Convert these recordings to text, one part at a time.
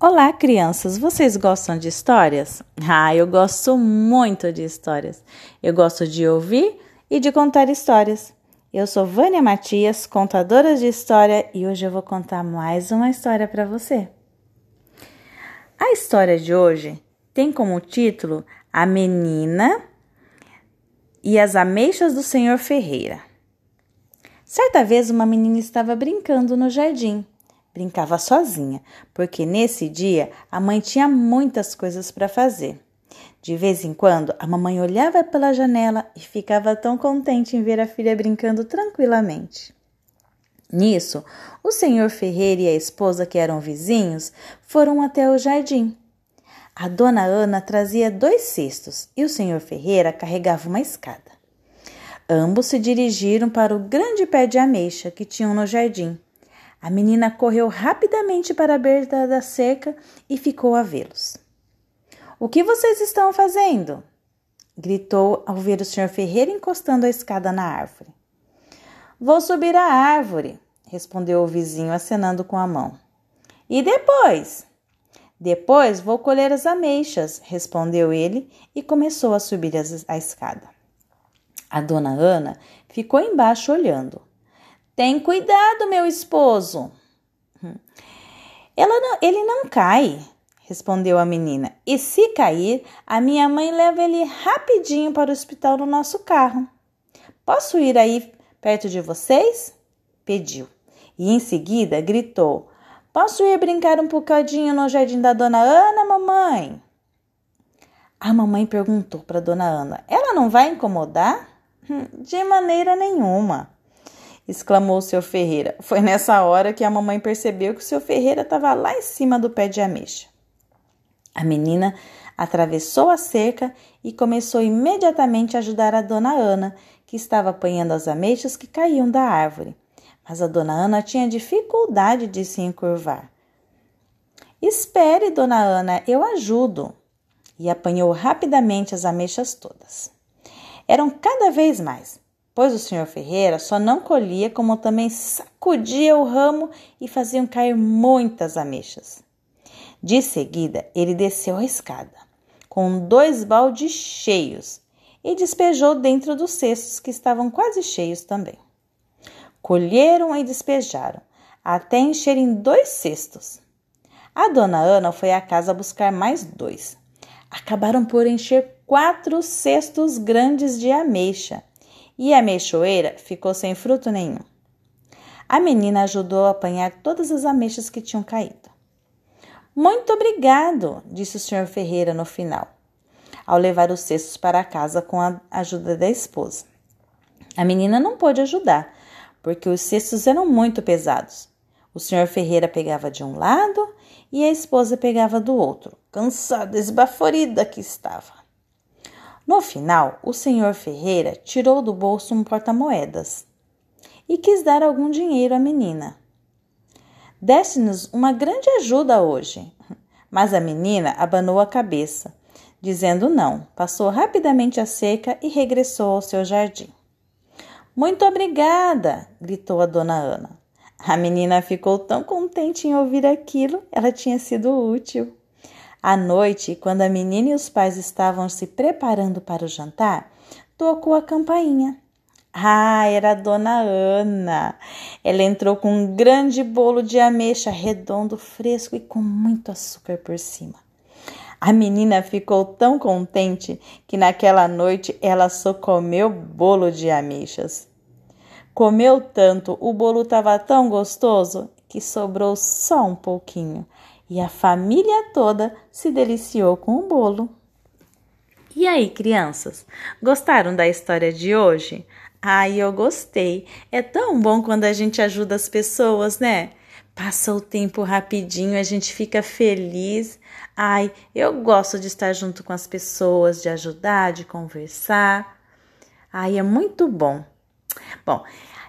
Olá, crianças! Vocês gostam de histórias? Ah, eu gosto muito de histórias. Eu gosto de ouvir e de contar histórias. Eu sou Vânia Matias, contadora de história, e hoje eu vou contar mais uma história para você. A história de hoje tem como título A Menina e as Ameixas do Senhor Ferreira. Certa vez uma menina estava brincando no jardim brincava sozinha, porque nesse dia a mãe tinha muitas coisas para fazer. De vez em quando, a mamãe olhava pela janela e ficava tão contente em ver a filha brincando tranquilamente. Nisso, o senhor Ferreira e a esposa, que eram vizinhos, foram até o jardim. A dona Ana trazia dois cestos e o senhor Ferreira carregava uma escada. Ambos se dirigiram para o grande pé de ameixa que tinham no jardim a menina correu rapidamente para a beira da cerca e ficou a vê-los. O que vocês estão fazendo? gritou ao ver o senhor Ferreira encostando a escada na árvore. Vou subir a árvore, respondeu o vizinho acenando com a mão. E depois? Depois vou colher as ameixas, respondeu ele e começou a subir a escada. A dona Ana ficou embaixo olhando. Tem cuidado, meu esposo. Ela não, ele não cai, respondeu a menina. E se cair, a minha mãe leva ele rapidinho para o hospital no nosso carro. Posso ir aí perto de vocês? pediu. E em seguida gritou: Posso ir brincar um bocadinho no jardim da dona Ana, mamãe? A mamãe perguntou para dona Ana: Ela não vai incomodar? Hum, de maneira nenhuma exclamou o seu Ferreira. Foi nessa hora que a mamãe percebeu que o seu Ferreira estava lá em cima do pé de ameixa. A menina atravessou a cerca e começou imediatamente a ajudar a dona Ana, que estava apanhando as ameixas que caíam da árvore. Mas a dona Ana tinha dificuldade de se encurvar. Espere, dona Ana, eu ajudo. E apanhou rapidamente as ameixas todas. Eram cada vez mais pois o senhor Ferreira só não colhia, como também sacudia o ramo e faziam cair muitas ameixas. De seguida, ele desceu a escada, com dois baldes cheios, e despejou dentro dos cestos que estavam quase cheios também. Colheram e despejaram, até encherem dois cestos. A dona Ana foi à casa buscar mais dois. Acabaram por encher quatro cestos grandes de ameixa e a meixoeira ficou sem fruto nenhum. A menina ajudou a apanhar todas as ameixas que tinham caído. Muito obrigado, disse o senhor Ferreira no final, ao levar os cestos para casa com a ajuda da esposa. A menina não pôde ajudar, porque os cestos eram muito pesados. O senhor Ferreira pegava de um lado e a esposa pegava do outro, cansada, esbaforida que estava. No final, o senhor Ferreira tirou do bolso um porta-moedas e quis dar algum dinheiro à menina. Desse-nos uma grande ajuda hoje. Mas a menina abanou a cabeça, dizendo não, passou rapidamente a cerca e regressou ao seu jardim. Muito obrigada! gritou a dona Ana. A menina ficou tão contente em ouvir aquilo, ela tinha sido útil. À noite, quando a menina e os pais estavam se preparando para o jantar, tocou a campainha. Ah, era a dona Ana. Ela entrou com um grande bolo de ameixa redondo, fresco e com muito açúcar por cima. A menina ficou tão contente que naquela noite ela só comeu bolo de ameixas. Comeu tanto, o bolo estava tão gostoso que sobrou só um pouquinho e a família toda se deliciou com o bolo. E aí, crianças, gostaram da história de hoje? Ai, eu gostei. É tão bom quando a gente ajuda as pessoas, né? Passa o tempo rapidinho, a gente fica feliz. Ai, eu gosto de estar junto com as pessoas, de ajudar, de conversar. Ai, é muito bom. Bom,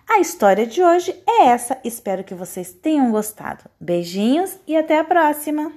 a história de hoje é essa. Espero que vocês tenham gostado. Beijinhos e até a próxima!